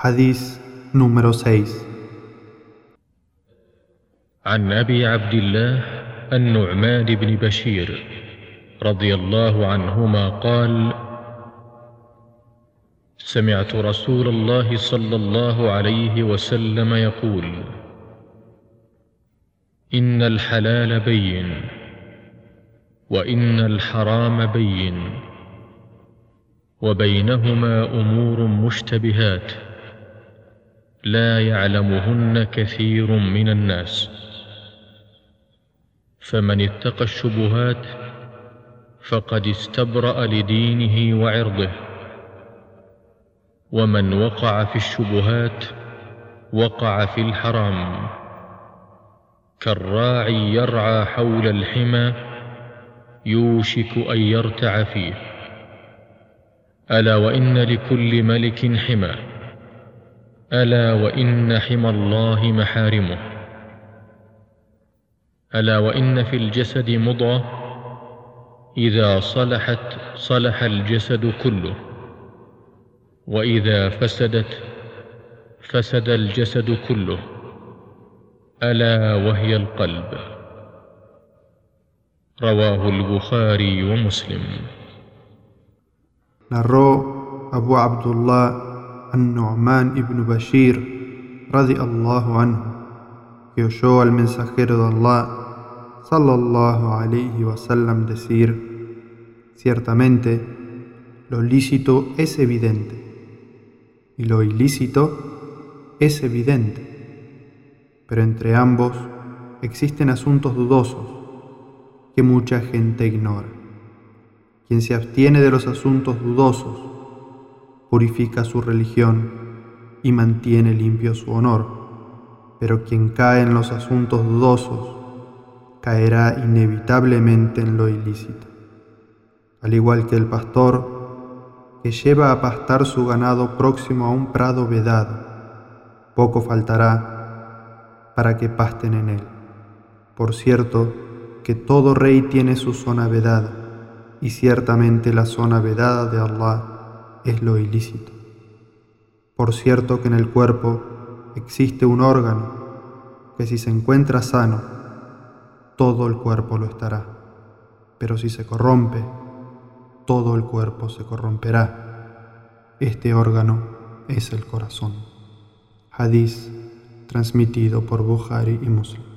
حديث número 6 عن أبي عبد الله النعمان بن بشير رضي الله عنهما قال سمعت رسول الله صلى الله عليه وسلم يقول إن الحلال بين وإن الحرام بين وبينهما أمور مشتبهات. لا يعلمهن كثير من الناس. فمن اتقى الشبهات فقد استبرأ لدينه وعرضه. ومن وقع في الشبهات وقع في الحرام. كالراعي يرعى حول الحمى يوشك أن يرتع فيه. ألا وإن لكل ملك حمى. ألا وإن حمى الله محارمه. ألا وإن في الجسد مضغه إذا صلحت صلح الجسد كله. وإذا فسدت فسد الجسد كله. ألا وهي القلب. رواه البخاري ومسلم. Narró Abu Abdullah an-Nu'man ibn Bashir radiallahu anhu que oyó al mensajero de Allah sallallahu alayhi wasallam decir ciertamente lo lícito es evidente y lo ilícito es evidente pero entre ambos existen asuntos dudosos que mucha gente ignora. Quien se abstiene de los asuntos dudosos, purifica su religión y mantiene limpio su honor, pero quien cae en los asuntos dudosos caerá inevitablemente en lo ilícito. Al igual que el pastor que lleva a pastar su ganado próximo a un prado vedado, poco faltará para que pasten en él. Por cierto, que todo rey tiene su zona vedada, y ciertamente la zona vedada de Allah es lo ilícito. Por cierto que en el cuerpo existe un órgano que si se encuentra sano, todo el cuerpo lo estará, pero si se corrompe, todo el cuerpo se corromperá. Este órgano es el corazón. Hadís transmitido por Bukhari y Muslim.